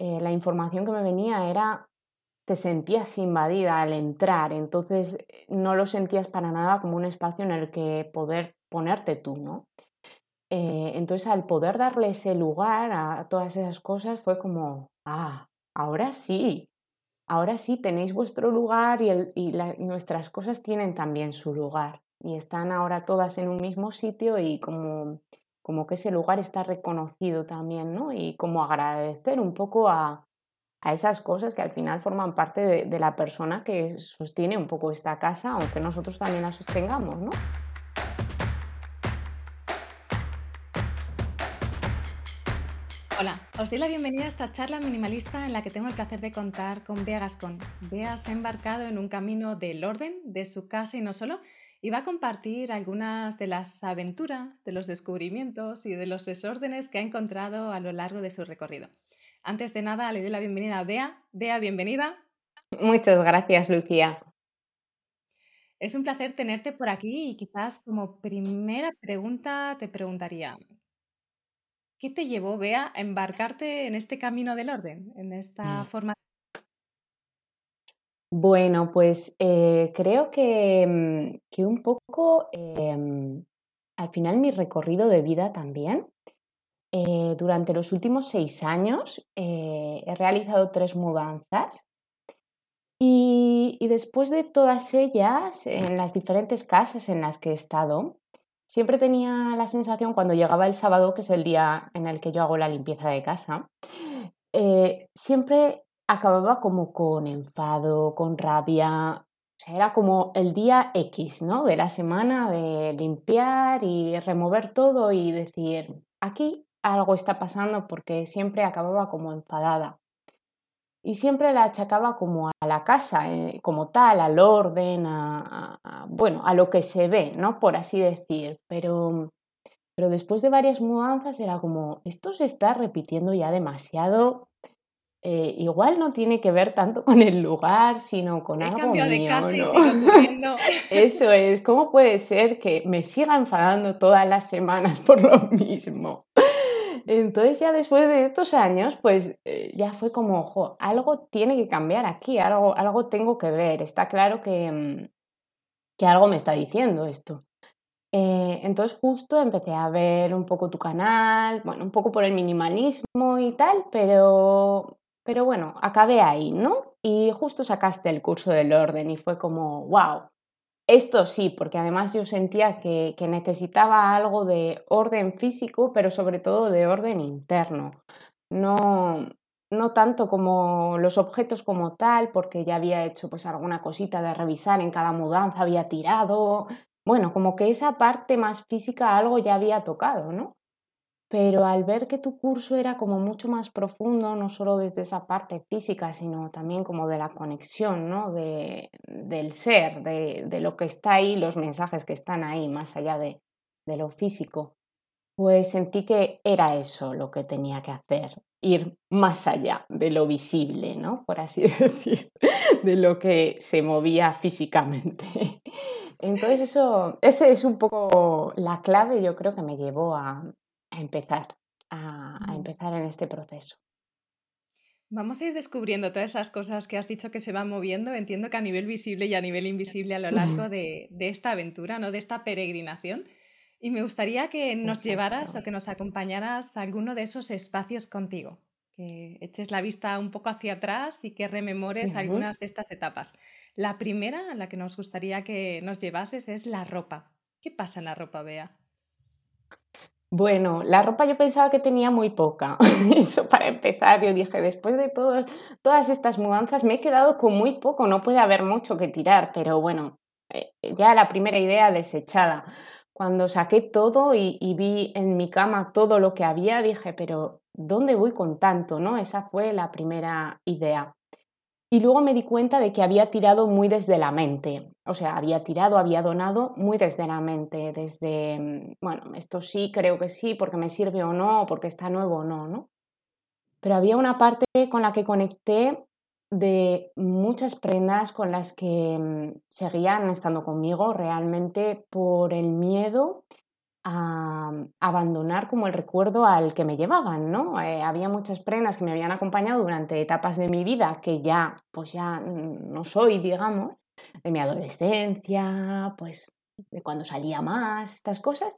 eh, la información que me venía era, te sentías invadida al entrar, entonces eh, no lo sentías para nada como un espacio en el que poder ponerte tú, ¿no? Eh, entonces al poder darle ese lugar a todas esas cosas fue como, ah, ahora sí, ahora sí tenéis vuestro lugar y, nuestras cosas tienen también su lugar y están ahora todas en un mismo sitio y como, como que ese lugar está reconocido también, ¿no? Y como agradecer un poco a, a esas cosas que al final forman parte de, de la persona que sostiene un poco esta casa, aunque nosotros también la sostengamos, ¿no? Hola, os doy la bienvenida a esta charla minimalista en la que tengo el placer de contar con Bea Gascón. Bea se ha embarcado en un camino del orden de su casa y no solo, y va a compartir algunas de las aventuras, de los descubrimientos y de los desórdenes que ha encontrado a lo largo de su recorrido. Antes de nada, le doy la bienvenida a Bea. Bea, bienvenida. Muchas gracias, Lucía. Es un placer tenerte por aquí y quizás como primera pregunta te preguntaría, ¿Qué te llevó, Bea, a embarcarte en este camino del orden, en esta mm. forma? Bueno, pues eh, creo que, mm, que, un poco em, al final mi recorrido de vida también. Eh, durante los últimos seis años eh, he realizado tres mudanzas y, después de todas ellas, en las diferentes casas en las que he estado, siempre tenía la sensación cuando llegaba el sábado, que es el día en el que yo hago la limpieza de casa, siempre acababa como con enfado, con rabia. Era como el día X, ¿no? De la semana de limpiar y remover todo y decir, aquí algo está pasando porque siempre acababa como enfadada y siempre la achacaba como a la casa, eh, como tal, al orden, a, bueno, a lo que se ve, ¿no? Por así decir. Pero, pero después de varias mudanzas era como, esto se está repitiendo ya demasiado. Eh, igual no tiene que ver tanto con el lugar, sino con algo mío, de casa y sigo Eso es, ¿cómo puede ser que me siga enfadando todas las semanas por lo mismo? Entonces ya después de estos años, pues eh, ya fue como, ojo, algo tiene que cambiar aquí, algo, algo tengo que ver, está claro que, mm, que algo me está diciendo esto. Eh, entonces justo empecé a ver un poco tu canal, bueno, un poco por el minimalismo y tal, pero, pero bueno, acabé ahí, ¿no? Y justo sacaste el curso del orden y fue como, wow, esto sí, porque además yo sentía que, necesitaba algo de orden físico, pero sobre todo de orden interno. No, no tanto como los objetos como tal, porque ya había hecho pues alguna cosita de revisar en cada mudanza, había tirado. Bueno, como que esa parte más física algo ya había tocado, ¿no? Pero al ver que tu curso era como mucho más profundo, no solo desde esa parte física, sino también como de la conexión, ¿no? de, del ser, de, de, lo que está ahí, los mensajes que están ahí, más allá de, de lo físico, pues sentí que era eso lo que tenía que hacer, ir más allá de lo visible, ¿no? por así decir, de lo que se movía físicamente. Entonces eso, ese es un poco la clave, yo creo que me llevó a, a empezar, a, empezar en este proceso. Vamos a ir descubriendo todas esas cosas que has dicho que se van moviendo. Entiendo que a nivel visible y a nivel invisible a lo largo de, esta aventura, ¿no? de esta peregrinación. Y me gustaría que nos llevaras o que nos acompañaras a alguno de esos espacios contigo, que eches la vista un poco hacia atrás y que rememores algunas de estas etapas. La primera, a la que nos gustaría que nos llevases, es la ropa. ¿Qué pasa en la ropa, Bea? Bueno, la ropa yo pensaba que tenía muy poca. Eso para empezar, yo dije, después de todas estas mudanzas me he quedado con muy poco, no puede haber mucho que tirar, pero bueno, eh, ya la primera idea desechada. Cuando saqué todo y, y, vi en mi cama todo lo que había, dije, pero ¿dónde voy con tanto? ¿no? Esa fue la primera idea. Y luego me di cuenta de que había tirado muy desde la mente, o sea, había tirado, había donado muy desde la mente, desde, mm, bueno, esto sí, creo que sí, porque me sirve o no, porque está nuevo o no, ¿no? Pero había una parte con la que conecté de muchas prendas con las que mm, seguían estando conmigo realmente por el miedo a abandonar como el recuerdo al que me llevaban, ¿no? Eh, había muchas prendas que me habían acompañado durante etapas de mi vida que ya, pues ya no soy, digamos, de mi adolescencia, pues de cuando salía más, estas cosas.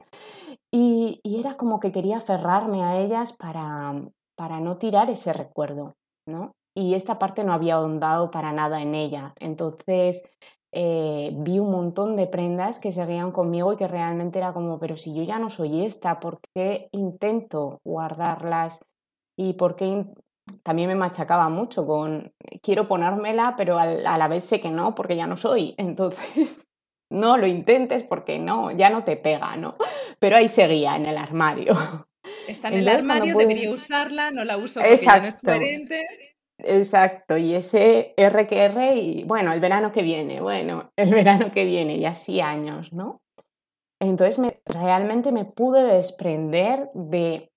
Y, era como que quería aferrarme a ellas para, para no tirar ese recuerdo, ¿no? Y esta parte no había ahondado para nada en ella. Entonces, eh, vi un montón de prendas que seguían conmigo y que realmente era como, pero si yo ya no soy esta, ¿por qué intento guardarlas? Y por qué también me machacaba mucho con, quiero ponérmela, pero a la vez sé que no, porque ya no soy. Entonces, no lo intentes porque no, ya no te pega, ¿no? Pero ahí seguía en el armario. Está en el armario, debería usarla, no la uso porque ya no es coherente. Exacto, y ese R que R y bueno, el verano que viene, bueno, el verano que viene y así años, ¿no? Entonces me, realmente me pude desprender de,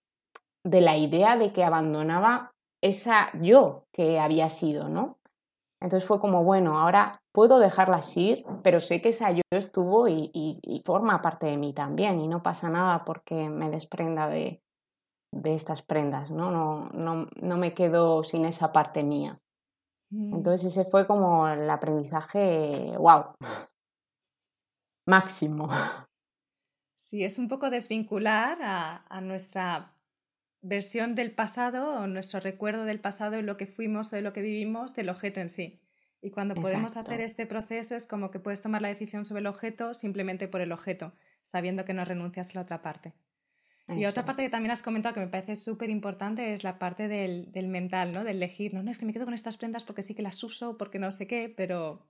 de la idea de que abandonaba esa yo que había sido, ¿no? Entonces fue como, bueno, ahora puedo dejarlas ir, pero sé que esa yo estuvo y, y forma parte de mí también y no pasa nada porque me desprenda de, de estas prendas, ¿no? No, no, no me quedo sin esa parte mía. Mm. Entonces ese fue como el aprendizaje, wow, máximo. Sí, es un poco desvincular a, a, nuestra versión del pasado o nuestro recuerdo del pasado y lo que fuimos, de lo que vivimos, del objeto en sí. Y cuando podemos hacer este proceso es como que puedes tomar la decisión sobre el objeto simplemente por el objeto, sabiendo que no renuncias a la otra parte. Y otra parte que también has comentado que me parece súper importante es la parte del, del, mental, ¿no? Del elegir, ¿no? No es que me quedo con estas prendas porque sí que las uso, porque no sé qué, pero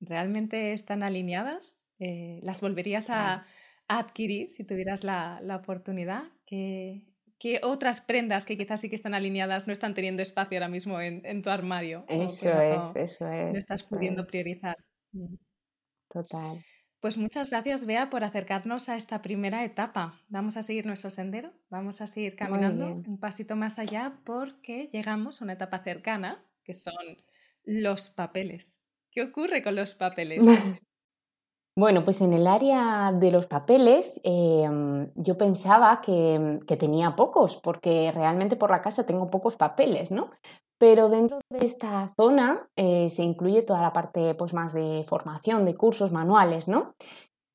¿realmente están alineadas? Eh, ¿Las volverías a, adquirir si tuvieras la, la oportunidad? ¿Qué, ¿Qué, otras prendas que quizás sí que están alineadas no están teniendo espacio ahora mismo en, en tu armario? Eso es, eso es. No estás pudiendo priorizar. Total. Pues muchas gracias, Bea, por acercarnos a esta primera etapa. Vamos a seguir nuestro sendero, vamos a seguir caminando un pasito más allá porque llegamos a una etapa cercana, que son los papeles. ¿Qué ocurre con los papeles? Bueno, pues en el área de los papeles em, yo pensaba que, que, tenía pocos, porque realmente por la casa tengo pocos papeles, ¿no? Pero dentro de esta zona eh, se incluye toda la parte pues, más de formación, de cursos manuales, ¿no?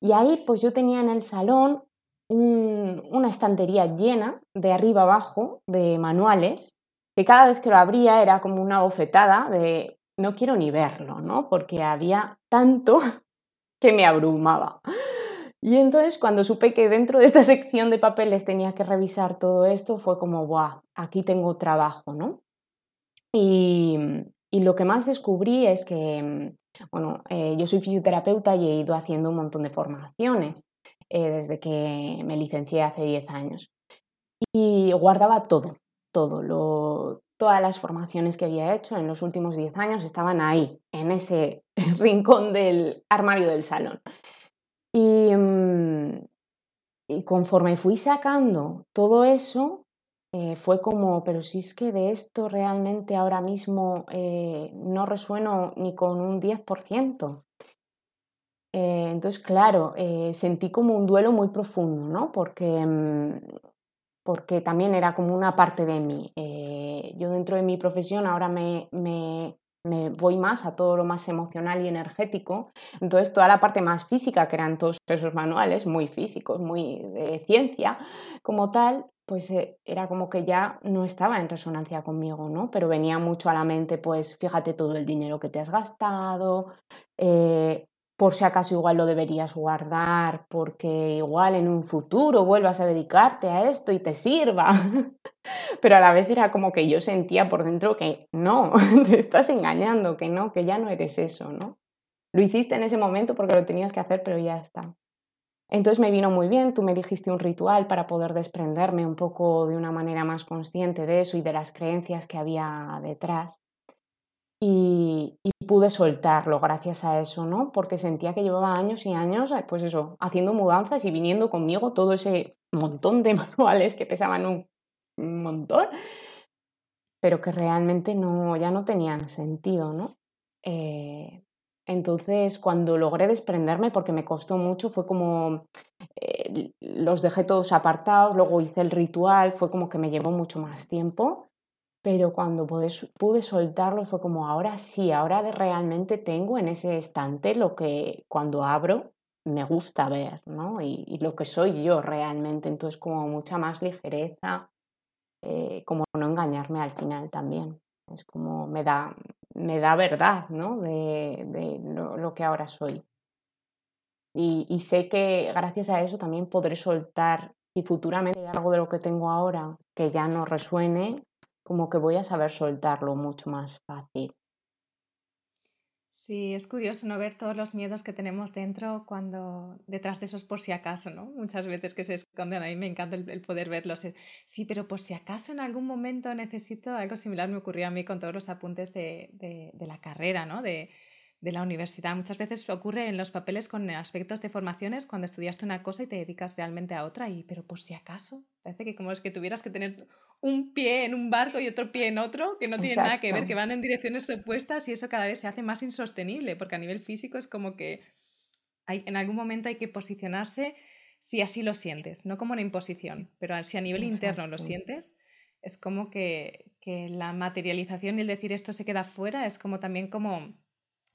Y ahí pues yo tenía en el salón una estantería llena de arriba abajo de manuales que cada vez que lo abría era como una bofetada de no quiero ni verlo, ¿no? Porque había tanto que me abrumaba. Y entonces cuando supe que dentro de esta sección de papeles tenía que revisar todo esto, fue como, ¡guau! Aquí tengo trabajo, ¿no? Y, lo que más descubrí es que, bueno, eh, yo soy fisioterapeuta y he ido haciendo un montón de formaciones eh, desde que me licencié hace 10 años. Y guardaba todo, todo, todas las formaciones que había hecho en los últimos 10 años estaban ahí, en ese rincón del armario del salón. Y, mm, y conforme fui sacando todo eso, eh, fue como, pero si es que de esto realmente ahora mismo eh, no resueno ni con un 10%. Eh, entonces, claro, sentí como un duelo muy profundo, ¿no? Porque, mm, porque también era como una parte de mí. yo dentro de mi profesión ahora me, me, me voy más a todo lo más emocional y energético. Entonces, toda la parte más física, que eran todos esos manuales, muy físicos, muy de ciencia como tal, pues eh, era como que ya no estaba en resonancia conmigo, ¿no? Pero venía mucho a la mente, pues fíjate todo el dinero que te has gastado, eh, por si acaso igual lo deberías guardar, porque igual en un futuro vuelvas a dedicarte a esto y te sirva. Pero a la vez era como que yo sentía por dentro que no, te estás engañando, que no, que ya no eres eso, ¿no? Lo hiciste en ese momento porque lo tenías que hacer, pero ya está. Entonces me vino muy bien, tú me dijiste un ritual para poder desprenderme un poco de una manera más consciente de eso y de las creencias que había detrás. Y, pude soltarlo gracias a eso, ¿no? Porque sentía que llevaba años y años, eh, pues eso, haciendo mudanzas y viniendo conmigo todo ese montón de manuales que pesaban un, montón, pero que realmente no, ya no tenían sentido, ¿no? Eh, Entonces, cuando logré desprenderme, porque me costó mucho, fue como eh, los dejé todos apartados, luego hice el ritual, fue como que me llevó mucho más tiempo, pero cuando pude, soltarlo fue como ahora sí, ahora realmente tengo en ese estante lo que cuando abro me gusta ver, ¿no? Y, lo que soy yo realmente, entonces como mucha más ligereza, eh, como no engañarme al final también. Es como me da, me da verdad, ¿no? De, de lo, que ahora soy. Y, sé que gracias a eso también podré soltar, si futuramente algo de lo que tengo ahora que ya no resuene, como que voy a saber soltarlo mucho más fácil. Sí, es curioso no ver todos los miedos que tenemos dentro cuando detrás de esos por si acaso, ¿no? Muchas veces que se esconden, a mí me encanta el, poder verlos. Eh, sí, pero por si acaso en algún momento necesito algo similar, me ocurrió a mí con todos los apuntes de, la carrera, ¿no? De, de la universidad. Muchas veces ocurre en los papeles con aspectos de formaciones cuando estudiaste una cosa y te dedicas realmente a otra, y pero por si acaso, parece que como es que tuvieras que tener un pie en un barco y otro pie en otro, que no tienen nada que ver, que van en direcciones opuestas y eso cada vez se hace más insostenible, porque a nivel físico es como que hay, en algún momento hay que posicionarse si así lo sientes, no como una imposición, pero si a nivel interno lo sientes, es como que, que, la materialización y el decir esto se queda fuera es como también como,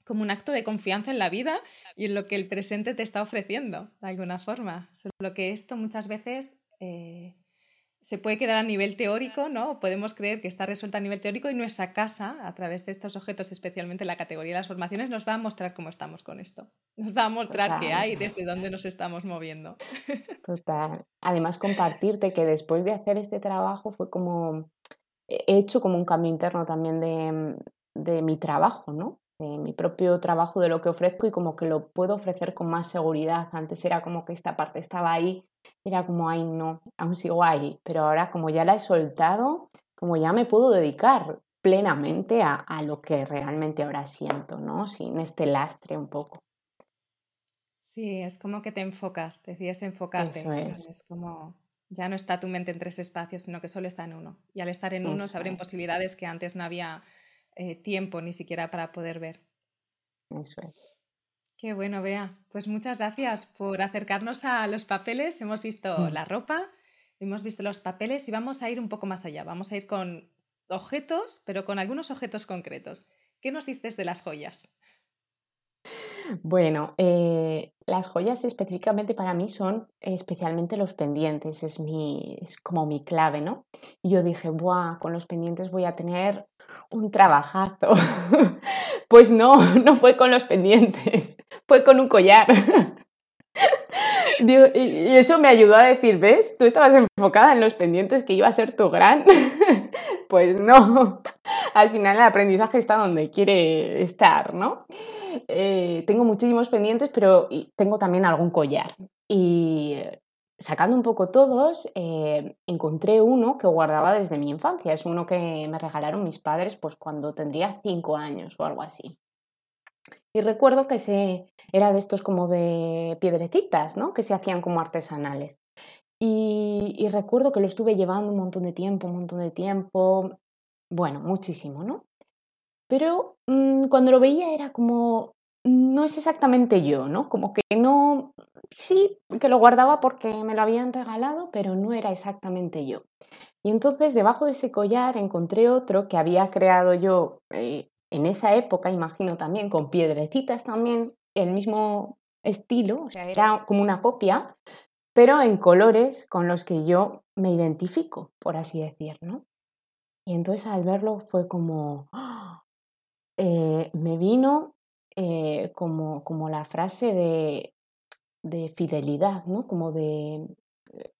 como un acto de confianza en la vida y en lo que el presente te está ofreciendo, de alguna forma. Solo que esto muchas veces... Eh, se puede quedar a nivel teórico, ¿no? Podemos creer que está resuelta a nivel teórico y nuestra casa, a través de estos objetos, especialmente la categoría de las formaciones, nos va a mostrar cómo estamos con esto. Nos va a mostrar qué hay, desde dónde nos estamos moviendo. Total. Además, compartirte que después de hacer este trabajo fue como, he hecho como un cambio interno también de, de mi trabajo, ¿no? De mi propio trabajo, de lo que ofrezco y como que lo puedo ofrecer con más seguridad. Antes era como que esta parte estaba ahí era como, ay, no, aún sigo ahí, pero ahora como ya la he soltado, como ya me puedo dedicar plenamente a, a lo que realmente ahora siento, ¿no? Sin este lastre un poco. Sí, es como que te enfocas, decides enfocarte. Eso es. es como, ya no está tu mente en tres espacios, sino que solo está en uno. Y al estar en uno se abren posibilidades que antes no había eh, tiempo ni siquiera para poder ver. Eso es. Qué bueno, Bea. Pues muchas gracias por acercarnos a los papeles. Hemos visto la ropa, hemos visto los papeles y vamos a ir un poco más allá. Vamos a ir con objetos, pero con algunos objetos concretos. ¿Qué nos dices de las joyas? Bueno, eh, las joyas específicamente para mí son especialmente los pendientes, es, mi, es como mi clave, ¿no? Y yo dije, Buah, con los pendientes voy a tener un trabajazo. pues no, no fue con los pendientes, fue con un collar. y eso me ayudó a decir, ¿ves? Tú estabas enfocada en los pendientes que iba a ser tu gran. pues no, al final el aprendizaje está donde quiere estar, ¿no? Eh, tengo muchísimos pendientes, pero tengo también algún collar. Y sacando un poco todos, eh, encontré uno que guardaba desde mi infancia. Es uno que me regalaron mis padres pues, cuando tendría cinco años o algo así. Y recuerdo que se, era de estos como de piedrecitas, ¿no? Que se hacían como artesanales. Y, recuerdo que lo estuve llevando un montón de tiempo, un montón de tiempo, bueno, muchísimo, ¿no? Pero mm, cuando lo veía era como, no es exactamente yo, ¿no? Como que no, sí, que lo guardaba porque me lo habían regalado, pero no era exactamente yo. Y entonces debajo de ese collar encontré otro que había creado yo eh, en esa época, imagino también, con piedrecitas también, el mismo estilo, o sea, era como una copia, pero en colores con los que yo me identifico, por así decir, ¿no? Y entonces al verlo fue como, ¡ah! eh, me vino eh, como, como la frase de de fidelidad, ¿no? Como de eh,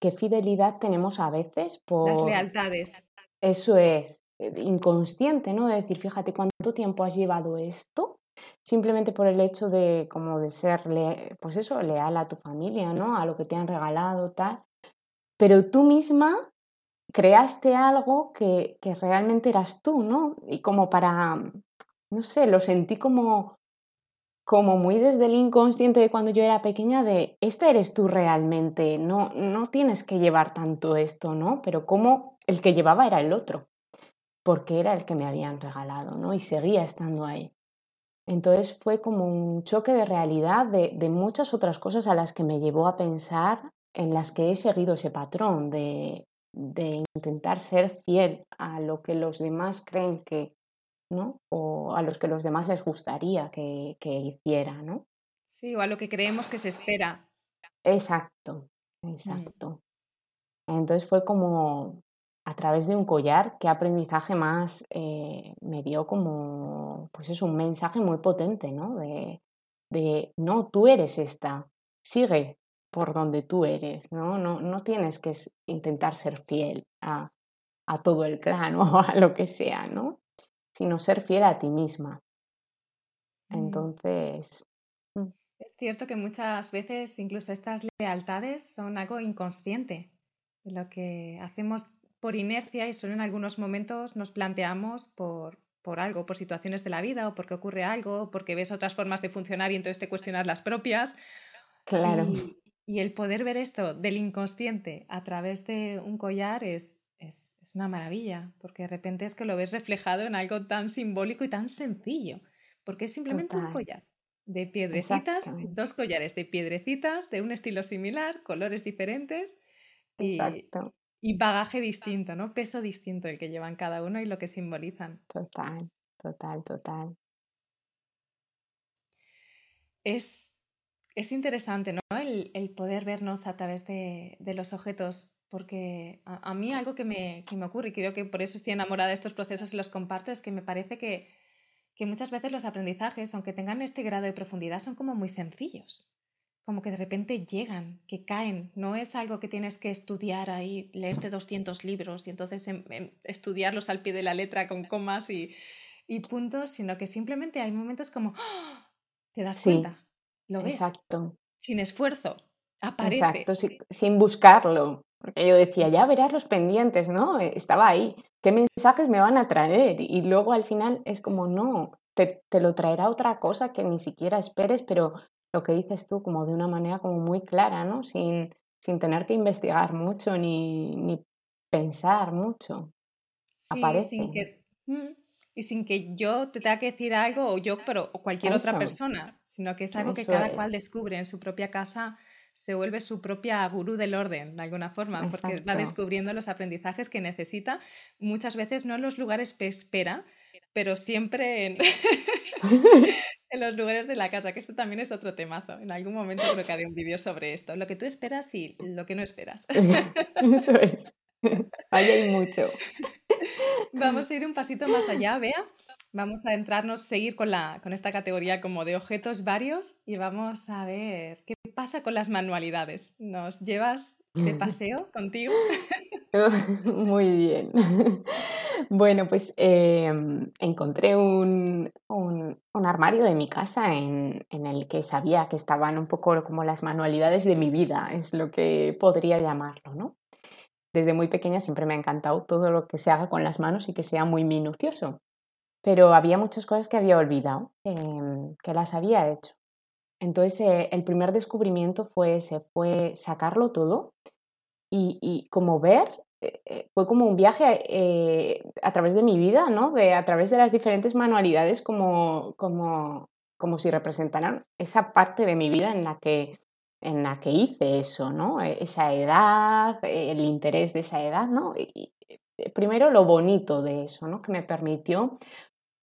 qué fidelidad tenemos a veces por... Las lealtades. Eso es, eh, inconsciente, ¿no? De decir, fíjate cuánto tiempo has llevado esto, simplemente por el hecho de como de ser, pues eso, leal a tu familia, ¿no? A lo que te han regalado, tal. Pero tú misma creaste algo que, que realmente eras tú, ¿no? Y como para, no sé, lo sentí como como muy desde el inconsciente de cuando yo era pequeña de, esta eres tú realmente, no, no tienes que llevar tanto esto, ¿no? Pero como el que llevaba era el otro, porque era el que me habían regalado, ¿no? Y seguía estando ahí. Entonces fue como un choque de realidad de, de, muchas otras cosas a las que me llevó a pensar en las que he seguido ese patrón de, de intentar ser fiel a lo que los demás creen que, ¿no? O a los que los demás les gustaría que, que hiciera, ¿no? Sí, o a lo que creemos que se espera. Exacto, mm. exacto. Entonces fue como a través de un collar, qué aprendizaje más eh, me dio como, pues es un mensaje muy potente, ¿no? De, de, no, tú eres esta, sigue por donde tú eres, ¿no? No, no tienes que intentar ser fiel a, a todo el clan o a lo que sea, ¿no? Sino ser fiel a ti misma. Mm. Entonces... Mm. Es cierto que muchas veces incluso estas lealtades son algo inconsciente, lo que hacemos por inercia y solo en algunos momentos nos planteamos por, por algo, por situaciones de la vida o porque ocurre algo, porque ves otras formas de funcionar y entonces te cuestionas las propias. Claro. Y, el poder ver esto del inconsciente a través de un collar es, es, una maravilla, porque de repente es que lo ves reflejado en algo tan simbólico y tan sencillo, porque es simplemente un collar de piedrecitas, dos collares de piedrecitas de un estilo similar, colores diferentes. Exacto y bagaje distinto, ¿no? Peso distinto el que llevan cada uno y lo que simbolizan. Total, total, total. Es, es interesante, ¿no? El, el, poder vernos a través de, de los objetos, porque a, mí algo que me, que me, ocurre, y creo que por eso estoy enamorada de estos procesos y los comparto, es que me parece que, que muchas veces los aprendizajes, aunque tengan este grado de profundidad, son como muy sencillos como que de repente llegan, que caen. No es algo que tienes que estudiar ahí, leerte 200 libros y entonces em, em, estudiarlos al pie de la letra con comas y, y puntos, sino que simplemente hay momentos como ¡ah! te das cuenta, lo ves. Exacto. Sin esfuerzo, aparece. Exacto, sin, buscarlo. Porque yo decía, ya verás los pendientes, ¿no? Estaba ahí. ¿Qué mensajes me van a traer? Y luego al final es como, no, te, te, lo traerá otra cosa que ni siquiera esperes, pero lo que dices tú como de una manera como muy clara, ¿no? Sin, sin tener que investigar mucho ni, ni pensar mucho. Sí, Aparece. Sin que, y sin que yo te tenga que decir algo o yo, pero o cualquier otra persona, sino que es algo que cada cual descubre en su propia casa, se vuelve su propia gurú del orden, de alguna forma, porque va descubriendo los aprendizajes que necesita, muchas veces no en los lugares que espera, pero siempre en, en los lugares de la casa, que esto también es otro temazo. En algún momento creo que haré un vídeo sobre esto. Lo que tú esperas y lo que no esperas. Eso es. Ahí hay mucho. Vamos a ir un pasito más allá, Bea. Vamos a entrarnos, seguir con, la, con esta categoría como de objetos varios y vamos a ver qué pasa con las manualidades. ¿Nos llevas de paseo contigo? Muy bien. Bueno, pues em, encontré un, un, armario de mi casa en, en, el que sabía que estaban un poco como las manualidades de mi vida, es lo que podría llamarlo, ¿no? Desde muy pequeña siempre me ha encantado todo lo que se haga con las manos y que sea muy minucioso, pero había muchas cosas que había olvidado, em, que las había hecho. Entonces eh, el primer descubrimiento fue ese, fue sacarlo todo y, y como ver eh, eh, fue como un viaje eh, a través de mi vida, ¿no? De, a través de las diferentes manualidades, como, como, como si representaran esa parte de mi vida en la que, en la que hice eso, ¿no? E, esa edad, el interés de esa edad, ¿no? Y, primero lo bonito de eso, ¿no? Que me permitió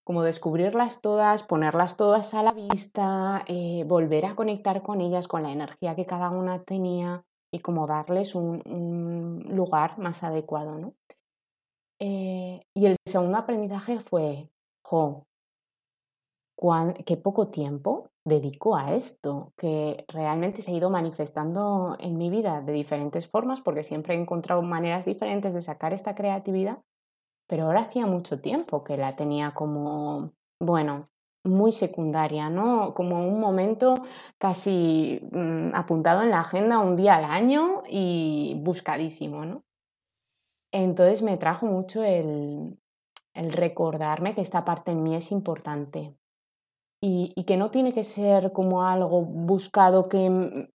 como descubrirlas todas, ponerlas todas a la vista, volver a conectar con ellas, con la energía que cada una tenía y como darles un, lugar más adecuado. ¿no? Eh, y el segundo aprendizaje fue, jo, qué poco tiempo dedico a esto, que realmente se ha ido manifestando en mi vida de diferentes formas, porque siempre he encontrado maneras diferentes de sacar esta creatividad, pero ahora hacía mucho tiempo que la tenía como, bueno, muy secundaria, ¿no? Como un momento casi mm, apuntado en la agenda un día al año y buscadísimo, ¿no? Entonces me trajo mucho el, el recordarme que esta parte en mí es importante y, y, que no tiene que ser como algo buscado que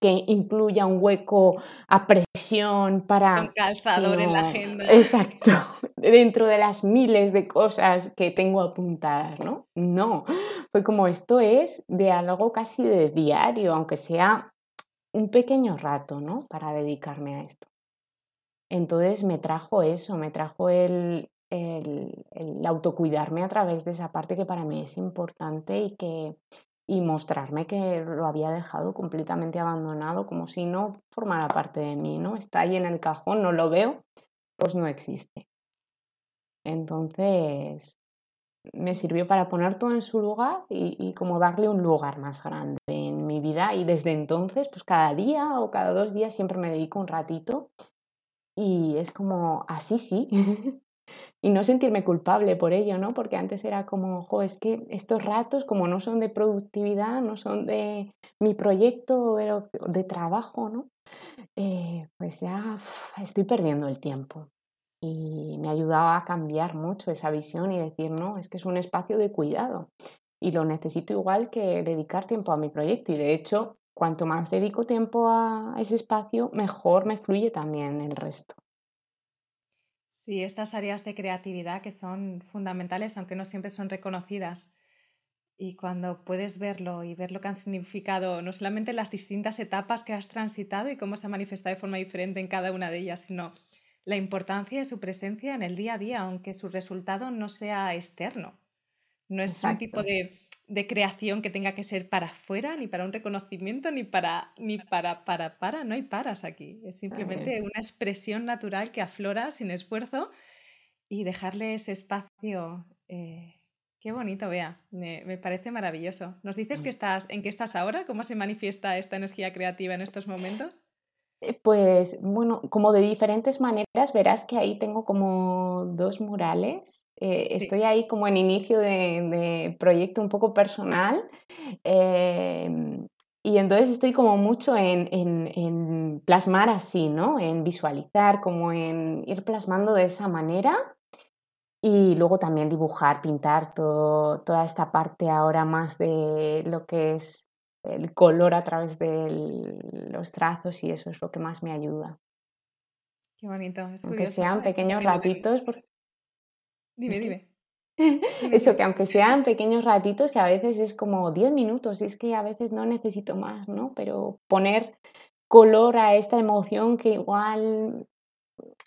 que incluya un hueco a presión para... Un calzador en la agenda. Exacto, dentro de las miles de cosas que tengo apuntadas, ¿no? No, fue como esto es de algo casi de diario, aunque sea un pequeño rato, ¿no? Para dedicarme a esto. Entonces me trajo eso, me trajo el, el, el, autocuidarme a través de esa parte que para mí es importante y que y mostrarme que lo había dejado completamente abandonado, como si no formara parte de mí, ¿no? Está ahí en el cajón, no lo veo, pues no existe. Entonces, me sirvió para poner todo en su lugar y, y, como darle un lugar más grande en mi vida. Y desde entonces, pues cada día o cada dos días siempre me dedico un ratito y es como, así sí, y no sentirme culpable por ello, ¿no? Porque antes era como, jo, es que estos ratos como no son de productividad, no son de mi proyecto, de trabajo, ¿no? Eh, pues ya estoy perdiendo el tiempo. Y me ayudaba a cambiar mucho esa visión y decir, no, es que es un espacio de cuidado y lo necesito igual que dedicar tiempo a mi proyecto. Y de hecho, cuanto más dedico tiempo a ese espacio, mejor me fluye también el resto. Sí, estas áreas de creatividad que son fundamentales, aunque no siempre son reconocidas. Y cuando puedes verlo y ver lo que han significado, no solamente las distintas etapas que has transitado y cómo se ha manifestado de forma diferente en cada una de ellas, sino la importancia de su presencia en el día a día, aunque su resultado no sea externo. No es un tipo de de creación que tenga que ser para afuera, ni para un reconocimiento, ni para, ni para, para, para, no hay paras aquí. Es simplemente una expresión natural que aflora sin esfuerzo y dejarle ese espacio. Eh, qué bonito, vea, me, me, parece maravilloso. ¿Nos dices que estás, en qué estás ahora? ¿Cómo se manifiesta esta energía creativa en estos momentos? Eh, pues bueno, como de diferentes maneras, verás que ahí tengo como dos murales eh, estoy ahí como en inicio de, proyecto un poco personal em, y entonces estoy como mucho en, en, plasmar así, ¿no? En visualizar, como en ir plasmando de esa manera y luego también dibujar, pintar todo, toda esta parte ahora más de lo que es el color a través de los trazos y eso es lo que más me ayuda. Qué bonito, es Aunque sean pequeños ratitos, porque Dime, dime. Eso, que aunque sean pequeños ratitos, que a veces es como 10 minutos, y es que a veces no necesito más, ¿no? Pero poner color a esta emoción que igual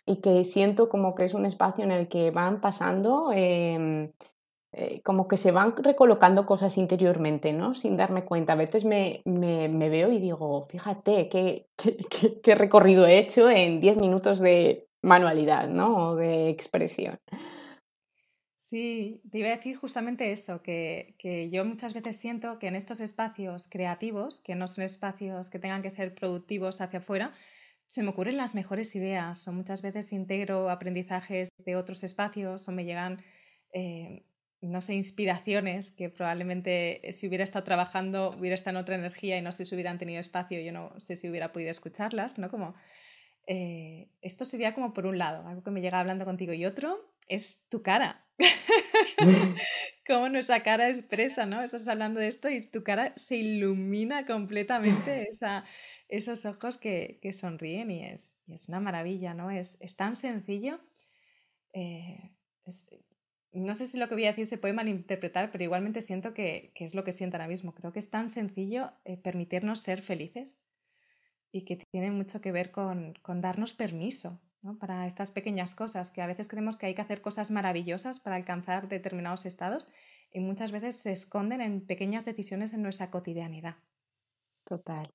y que siento como que es un espacio en el que van pasando, em, eh, como que se van recolocando cosas interiormente, ¿no? Sin darme cuenta. A veces me, me, veo y digo, fíjate qué, qué, recorrido he hecho en 10 minutos de manualidad, ¿no? O de expresión. Sí, te iba a decir justamente eso, que, yo muchas veces siento que en estos espacios creativos, que no son espacios que tengan que ser productivos hacia afuera, se me ocurren las mejores ideas o muchas veces integro aprendizajes de otros espacios o me llegan, eh, no sé, inspiraciones que probablemente si hubiera estado trabajando hubiera estado en otra energía y no sé si hubieran tenido espacio, yo no sé si hubiera podido escucharlas, ¿no? Como, eh, esto sería como por un lado, algo que me llega hablando contigo y otro es tu cara. Cómo nuestra cara expresa, ¿no? Estás hablando de esto y tu cara se ilumina completamente esa, esos ojos que, que sonríen y es, es, una maravilla, ¿no? Es, es tan sencillo. Eh, no sé si lo que voy a decir se puede malinterpretar, pero igualmente siento que, que es lo que siento ahora mismo. Creo que es tan sencillo eh, permitirnos ser felices y que tiene mucho que ver con, con darnos permiso para estas pequeñas cosas, que a veces creemos que hay que hacer cosas maravillosas para alcanzar determinados estados y muchas veces se esconden en pequeñas decisiones en nuestra cotidianidad. Total,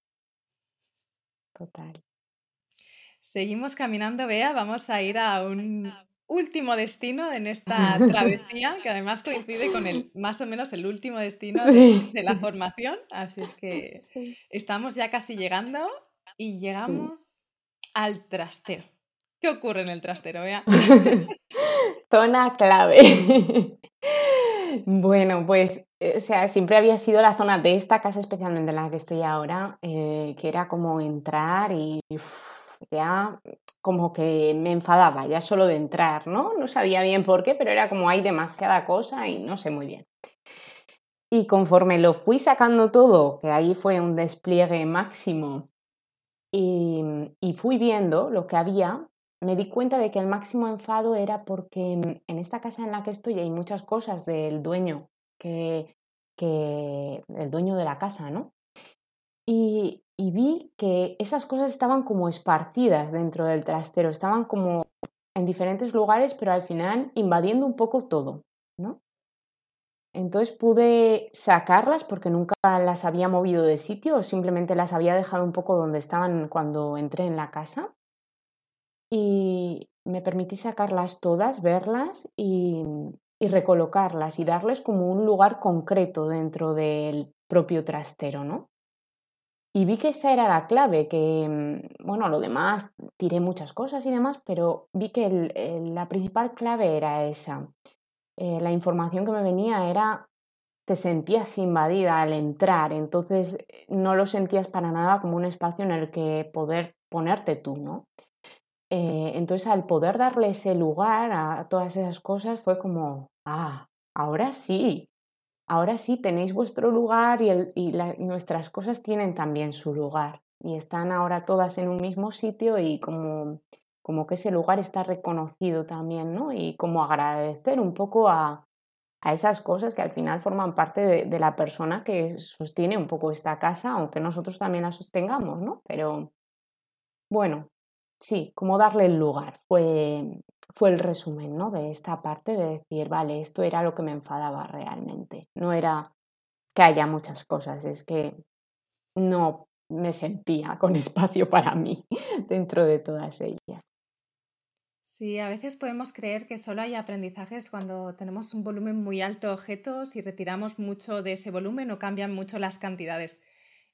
total. Seguimos caminando, Bea, vamos a ir a un último destino en esta travesía, que además coincide con el más o menos el último destino de, la formación, así es que estamos ya casi llegando y llegamos al trastero. ¿Qué ocurre en el trastero? Vea. zona clave. bueno, pues, eh, o sea, siempre había sido la zona de esta casa, especialmente en la que estoy ahora, eh, que era como entrar y ya como que me enfadaba ya solo de entrar, ¿no? No sabía bien por qué, pero era como hay demasiada cosa y no sé muy bien. Y conforme lo fui sacando todo, que ahí fue un despliegue máximo y, y fui viendo lo que había, me di cuenta de que el máximo enfado era porque en esta casa en la que estoy hay muchas cosas del dueño, que, que el dueño de la casa, ¿no? Y, y vi que esas cosas estaban como esparcidas dentro del trastero, estaban como en diferentes lugares, pero al final invadiendo un poco todo, ¿no? Entonces pude sacarlas porque nunca las había movido de sitio o simplemente las había dejado un poco donde estaban cuando entré en la casa. Y me permití sacarlas todas, verlas y, y recolocarlas y darles como un lugar concreto dentro del propio trastero, ¿no? Y vi que esa era la clave, que, mm, bueno, lo demás, tiré muchas cosas y demás, pero vi que la principal clave era esa. Eh, la información que me venía era, te sentías invadida al entrar, entonces eh, no lo sentías para nada como un espacio en el que poder ponerte tú, ¿no? Eh, entonces al poder darle ese lugar a todas esas cosas fue como, ah, ahora sí, ahora sí tenéis vuestro lugar y, nuestras cosas tienen también su lugar y están ahora todas en un mismo sitio y como, como que ese lugar está reconocido también, ¿no? Y como agradecer un poco a, a esas cosas que al final forman parte de, de, la persona que sostiene un poco esta casa, aunque nosotros también la sostengamos, ¿no? Pero bueno, sí, como darle el lugar fue, fue el resumen ¿no? de esta parte de decir, vale, esto era lo que me enfadaba realmente. No era que haya muchas cosas, es que no me sentía con espacio para mí dentro de todas ellas. Sí, a veces podemos creer que solo hay aprendizajes cuando tenemos un volumen muy alto de objetos y retiramos mucho de ese volumen o cambian mucho las cantidades.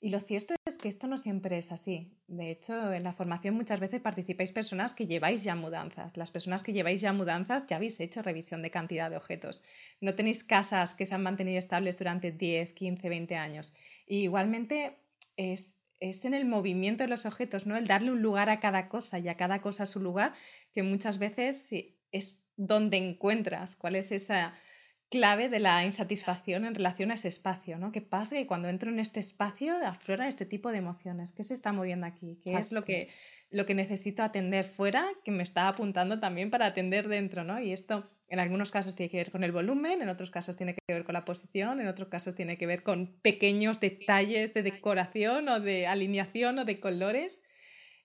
Y lo cierto es que esto no siempre es así. De hecho, en la formación muchas veces participáis personas que lleváis ya mudanzas. Las personas que lleváis ya mudanzas ya habéis hecho revisión de cantidad de objetos. No tenéis casas que se han mantenido estables durante 10, 15, 20 años. Igualmente es, es en el movimiento de los objetos, ¿no? El darle un lugar a cada cosa y a cada cosa su lugar, que muchas veces es donde encuentras cuál es esa clave de la insatisfacción en relación a ese espacio, ¿no? ¿Qué pasa? Que cuando entro en este espacio afloran este tipo de emociones. ¿Qué se está moviendo aquí? ¿Qué es lo que, lo que necesito atender fuera que me está apuntando también para atender dentro, ¿no? Y esto en algunos casos tiene que ver con el volumen, en otros casos tiene que ver con la posición, en otros casos tiene que ver con pequeños detalles de decoración o de alineación o de colores.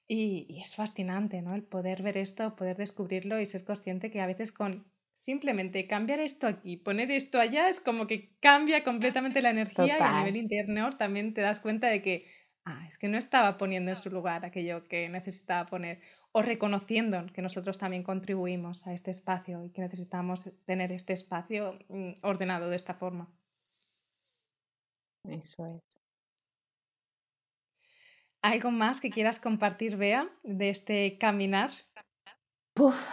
Y, y es fascinante, ¿no? El poder ver esto, poder descubrirlo y ser consciente que a veces con simplemente cambiar esto aquí, poner esto allá, es como que cambia completamente la energía y a nivel interno también te das cuenta de que, ah, es que no estaba poniendo en su lugar aquello que necesitaba poner o reconociendo que nosotros también contribuimos a este espacio y que necesitamos tener este espacio mm, ordenado de esta forma. Eso es. ¿Algo más que quieras compartir, Bea, de este caminar? Puf,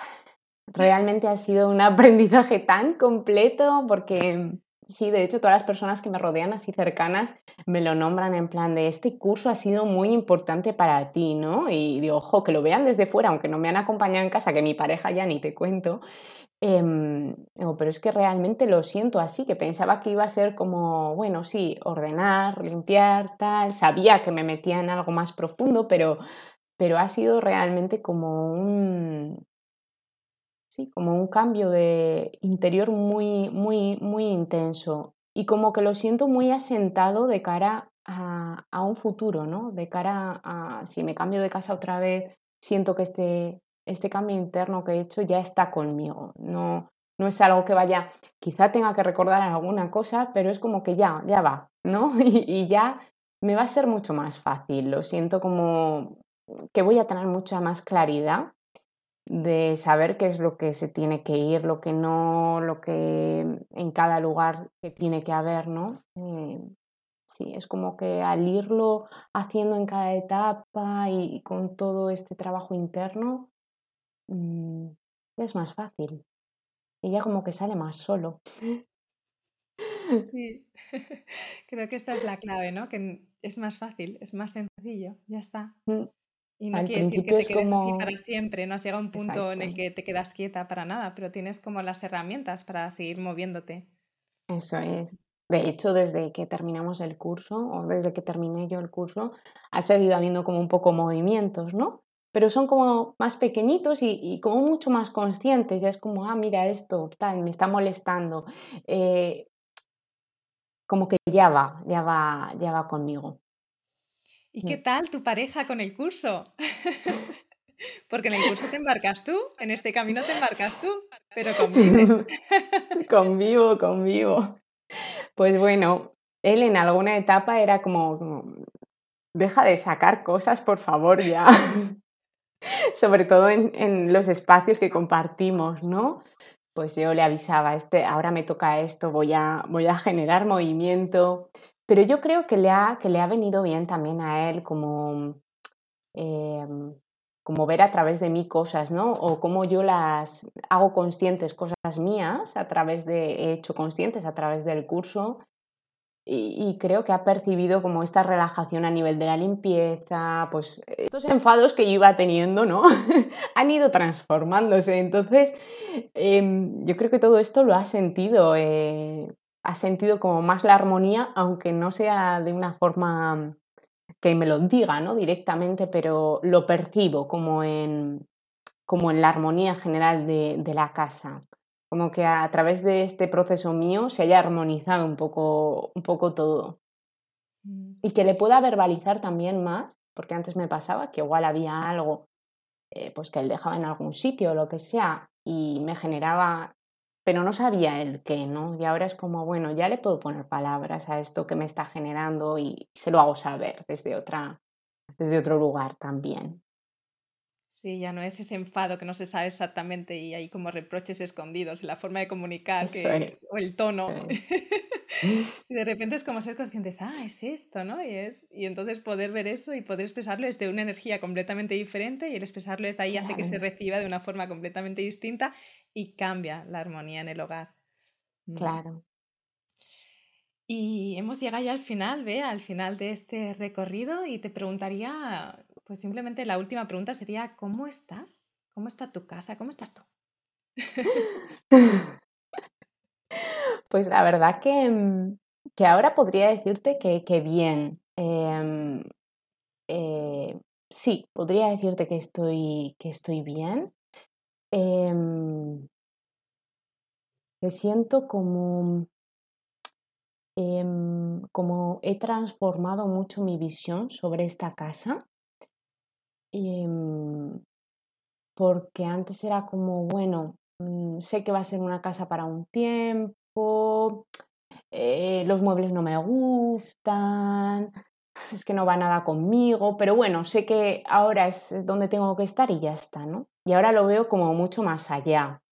realmente ha sido un aprendizaje tan completo porque sí, de hecho todas las personas que me rodean así cercanas me lo nombran en plan de este curso ha sido muy importante para ti, ¿no? Y digo, ojo, que lo vean desde fuera, aunque no me han acompañado en casa, que mi pareja ya ni te cuento. Em, pero es que realmente lo siento así, que pensaba que iba a ser como, bueno, sí, ordenar, limpiar, tal, sabía que me metía en algo más profundo, pero, pero ha sido realmente como un, sí, como un cambio de interior muy, muy, muy intenso y como que lo siento muy asentado de cara a, a, un futuro, ¿no? De cara a si me cambio de casa otra vez, siento que este, este cambio interno que he hecho ya está conmigo, no, no es algo que vaya, quizá tenga que recordar alguna cosa, pero es como que ya, ya va, ¿no? Y, y ya me va a ser mucho más fácil, lo siento como que voy a tener mucha más claridad de saber qué es lo que se tiene que ir, lo que no, lo que en cada lugar que tiene que haber, ¿no? Eh, sí, es como que al irlo haciendo en cada etapa y, con todo este trabajo interno, mm, es más fácil. Y ya como que sale más solo. Sí, creo que esta es la clave, ¿no? Que es más fácil, es más sencillo, ya está. Y no quiere decir que te quedes así para siempre, no has llegado a un punto en el que te quedas quieta para nada, pero tienes como las herramientas para seguir moviéndote. Eso es. De hecho, desde que terminamos el curso o desde que terminé yo el curso, ha seguido habiendo como un poco movimientos, ¿no? Pero son como más pequeñitos y, como mucho más conscientes. Ya es como, ah, mira esto, tal, me está molestando. Eh, como que ya va, ya va, ya va conmigo. ¿Y qué tal tu pareja con el curso? Porque en el curso te embarcas tú, en este camino te embarcas tú, pero convives. convivo, convivo. Pues bueno, él en alguna etapa era como, deja de sacar cosas, por favor, ya. Sobre todo en, en, los espacios que compartimos, ¿no? Pues yo le avisaba, este, ahora me toca esto, voy a, voy a generar movimiento. Pero yo creo que le ha, que le ha venido bien también a él como, em, como ver a través de mí cosas, ¿no? O cómo yo las hago conscientes, cosas mías, a través de, he hecho conscientes a través del curso. Y, creo que ha percibido como esta relajación a nivel de la limpieza, pues estos enfados que yo iba teniendo, ¿no? Han ido transformándose. Entonces, em, yo creo que todo esto lo ha sentido, eh, ha sentido como más la armonía, aunque no sea de una forma que me lo diga ¿no? directamente, pero lo percibo como en, como en la armonía general de, de la casa. Como que a, través de este proceso mío se haya armonizado un poco, un poco todo. Mm. Y que le pueda verbalizar también más, porque antes me pasaba que igual había algo eh, pues que él dejaba en algún sitio o lo que sea y me generaba pero no sabía el qué, ¿no? Y ahora es como, bueno, ya le puedo poner palabras a esto que me está generando y se lo hago saber desde, otra, desde otro lugar también. Sí, ya no es ese enfado que no se sabe exactamente y hay como reproches escondidos en la forma de comunicar o el tono. y de repente es como ser conscientes, ah, es esto, ¿no? Y, es, y entonces poder ver eso y poder expresarlo desde una energía completamente diferente y el expresarlo desde ahí hace que se reciba de una forma completamente distinta y cambia la armonía en el hogar. Claro. Y hemos llegado ya al final, ve, al final de este recorrido y te preguntaría, pues simplemente la última pregunta sería, ¿cómo estás? ¿Cómo está tu casa? ¿Cómo estás tú? pues la verdad que, mm, que, ahora podría decirte que, que bien. Em, eh, sí, podría decirte que estoy, que estoy bien. Em, me siento como, em, como he transformado mucho mi visión sobre esta casa. Em, porque antes era como, bueno, mm, sé que va a ser una casa para un tiempo, eh, los muebles no me gustan, es que no va nada conmigo, pero bueno, sé que ahora es donde tengo que estar y ya está, ¿no? Y ahora lo veo como mucho más allá,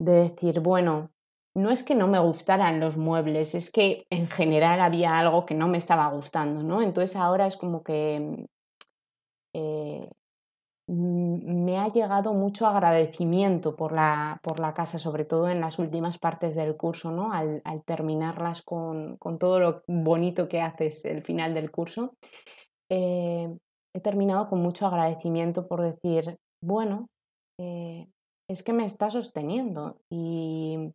de decir, bueno, no es que no me gustaran los muebles, es que en general había algo que no me estaba gustando, ¿no? Entonces ahora es como que eh, me ha llegado mucho agradecimiento por la, por la, casa, sobre todo en las últimas partes del curso, ¿no? Al, terminarlas con, con, todo lo bonito que haces el final del curso. Eh, he terminado con mucho agradecimiento por decir, bueno, eh, es que me está sosteniendo y,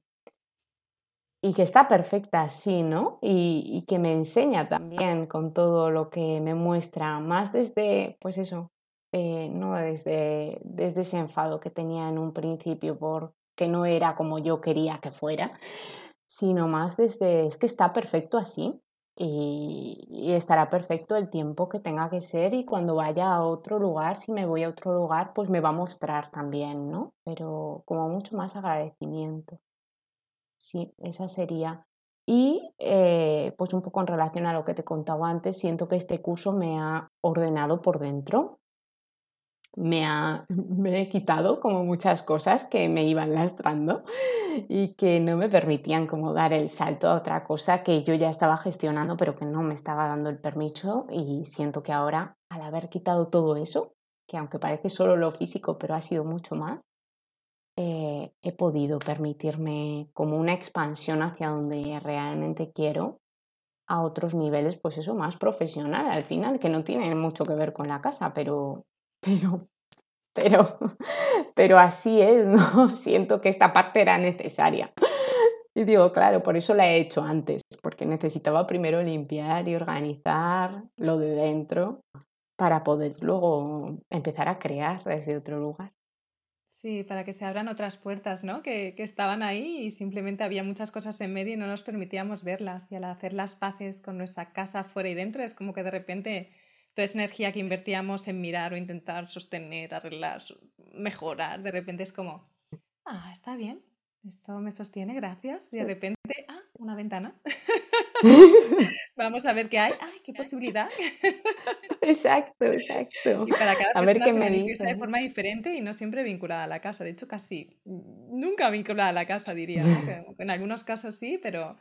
y que está perfecta así, ¿no? Y, que me enseña también con todo lo que me muestra, más desde, pues eso, eh, no desde, desde ese enfado que tenía en un principio porque no era como yo quería que fuera, sino más desde, es que está perfecto así y, estará perfecto el tiempo que tenga que ser y cuando vaya a otro lugar, si me voy a otro lugar, pues me va a mostrar también, ¿no? Pero como mucho más agradecimiento. Sí, esa sería. Y eh, pues un poco en relación a lo que te contaba antes, siento que este curso me ha ordenado por dentro, me, ha, me he quitado como muchas cosas que me iban lastrando y que no me permitían como dar el salto a otra cosa que yo ya estaba gestionando pero que no me estaba dando el permiso. Y siento que ahora al haber quitado todo eso, que aunque parece solo lo físico pero ha sido mucho más, eh, he podido permitirme como una expansión hacia donde realmente quiero a otros niveles, pues eso, más profesional al final, que no tiene mucho que ver con la casa, pero, pero pero, pero así es, ¿no? Siento que esta parte era necesaria. Y digo, claro, por eso la he hecho antes, porque necesitaba primero limpiar y organizar lo de dentro para poder luego empezar a crear desde otro lugar. Sí, para que se abran otras puertas, ¿no? Que, que, estaban ahí y simplemente había muchas cosas en medio y no nos permitíamos verlas. Y al hacer las paces con nuestra casa fuera y dentro, es como que de repente toda esa energía que invertíamos en mirar o intentar sostener, arreglar, mejorar, de repente es como, ah, está bien, esto me sostiene, gracias. Y de repente, ah, una ventana. Vamos a ver qué hay. ¡Ay, qué posibilidad! exacto, exacto. Y para cada persona se manifiesta de forma diferente y no siempre vinculada a la casa. De hecho, casi nunca vinculada a la casa, diría. En algunos casos sí, pero,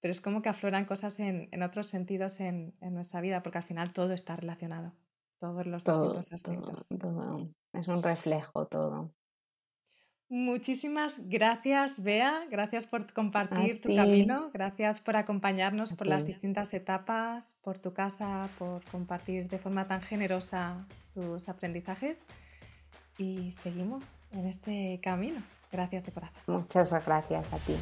pero es como que afloran cosas en, en otros sentidos en, en, nuestra vida, porque al final todo está relacionado. Todos los distintos aspectos. todo. Es un reflejo todo. Muchísimas gracias, Bea. Gracias por compartir tu camino. Gracias por acompañarnos por las distintas etapas, por tu casa, por compartir de forma tan generosa tus aprendizajes. Y seguimos en este camino. Gracias de corazón. Muchas gracias a ti.